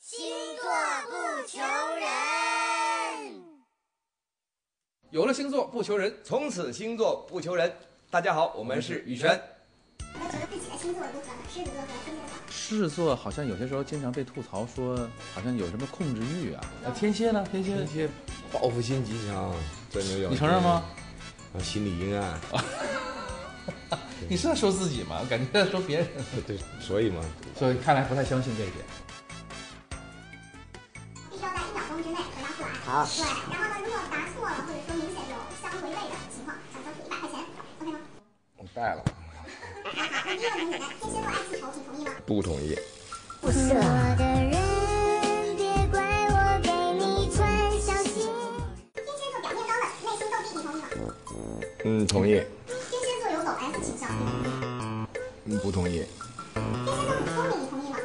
星座不求人。有了星座不求人，从此星座不求人。大家好，我们是雨轩。我觉得自己的星座如何呢？狮子座和天蝎座。狮子座好像有些时候经常被吐槽说，好像有什么控制欲啊。那天蝎呢？天蝎天蝎报复心极强，钻牛角。你承认吗？啊，心理阴暗。你是在说自己吗？感觉在说别人。对，所以嘛，所以看来不太相信这一点。好对，然后呢，如果答错了，或者说明显有相违背的情况，小小处一百块钱，OK 吗？我带了，好，那第一个很简单，天蝎座爱记仇，你同意吗？不同意。不是我的人，别怪我给你穿小鞋。天蝎座表面高冷，内心同意吗？嗯，同意。天蝎座有走 S 倾向，嗯，不同意。天蝎座很聪明，你同意吗？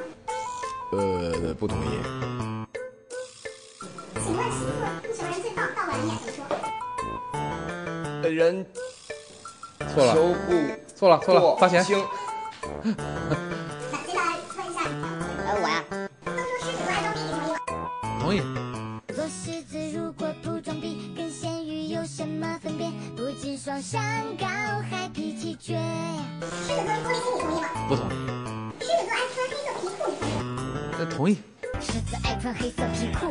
呃，不同意。人最棒，到了人眼怎么说？呃人错了，求不错了，错了，过发钱。那接下来问一下，呃，我呀，都说狮子座爱装逼，你同意吗？同意。做狮子如果不装逼，跟咸鱼有什么分别？不仅双商高，还脾气倔。狮子座是玻璃心，你同意吗？不同意。狮子座爱穿黑色皮裤，你同意同意。狮子爱穿黑色皮裤，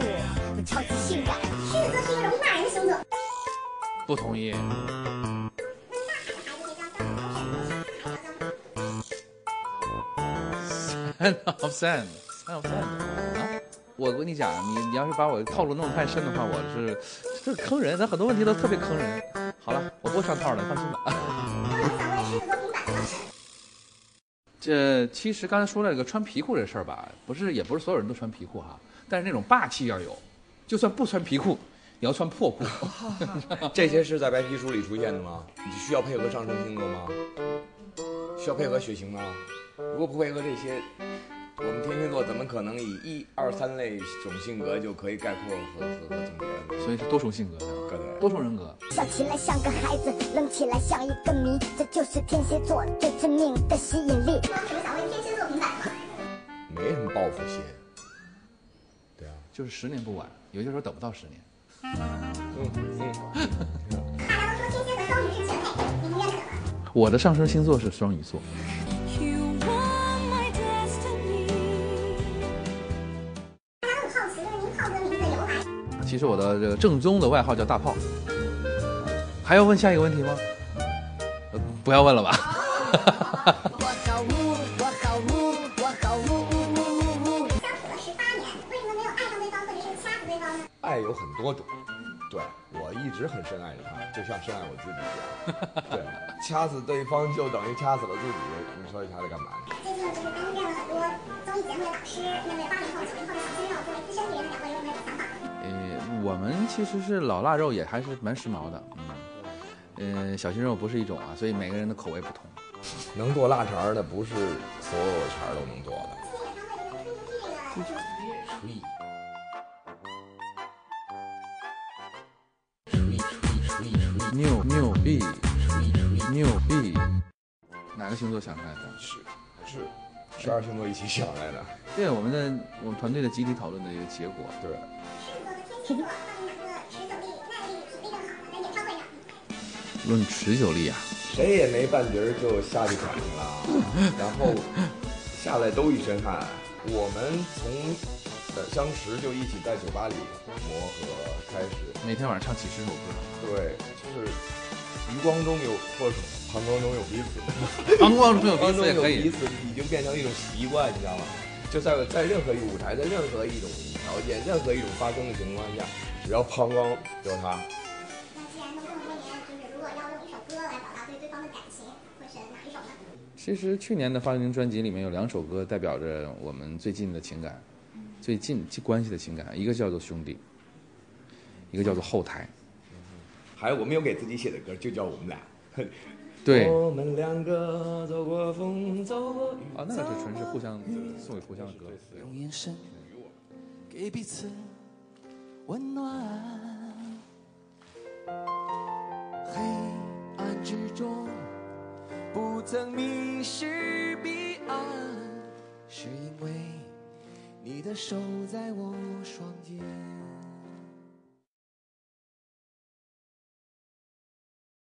超级性感。狮子座是一个容易骂人的星座。不同意。Son of Sand, Son of Sand 啊！我跟你讲，你你要是把我套路弄得太深的话，我是这坑人，咱很多问题都特别坑人。好了，我不会上套的，放心吧。这其实刚才说了这个穿皮裤这事儿吧，不是也不是所有人都穿皮裤哈，但是那种霸气要有，就算不穿皮裤，也要穿破裤。这些是在白皮书里出现的吗？你需要配合上升星座吗？需要配合血型吗？如果不配合这些，我们天蝎座可能以一二三类种性格就可以概括和和和总结呢？所以是多重性格的，对不对？多重人格。笑起来像个孩子，冷起来像一个谜，这就是天蝎座最致命的吸引力。那我们想为天蝎座平反吗？没什么报复心。对啊，就是十年不晚，有些时候等不到十年。嗯嗯。大家都说天蝎和双鱼是绝配，你们认可吗？我的上升星座是双鱼座，其实我的这个正宗的外号叫大炮。还要问下一个问题吗？呃不要问了吧。我好污，我好污，我好污污污污污。相处了十八年，为什么没有爱上对方，或者是掐死对方呢？爱有很多种，对我一直很深爱着他，就像深爱我自己一样。对，掐死对方就等于掐死了自己，你说掐着干嘛呢？最近呢，就是担任了很多综艺节目的导师，面对八零后、九零后的小鲜肉，作为资深我们其实是老腊肉，也还是蛮时髦的。嗯，呃，小鲜肉不是一种啊，所以每个人的口味不同。能做腊肠儿的不是所有肠儿都能做的。今年演唱会这个春节这个，牛牛逼，牛逼！哪个星座想出来的？是是十二星座一起想来的。对，我们的我们团队的集体讨论的一个结果。对，论持久力啊，谁也没半截儿就下去喘去了，然后下来都一身汗。我们从呃相识就一起在酒吧里磨合开始，每天晚上唱几十首歌，对，就是余光中有或者膀胱中有彼此，膀胱中有彼此也可以。有彼此，已经变成一种习惯，你知道吗？就在在任何一个舞台，在任何一种条件、任何一种发生的情况下，只要膀胱有他，那既然都这么多年，就是如果要用一首歌来表达对对方的感情，会选哪一首呢？其实去年的发行专辑里面有两首歌代表着我们最近的情感，最近关系的情感，一个叫做兄弟，一个叫做后台。还有我没有给自己写的歌，就叫我们俩。对，我们两个走过风，走过雨。啊，那个是纯是互相送给互相的歌。对用眼神给彼此温暖。黑暗之中，不曾迷失彼岸，是因为你的手在我双肩。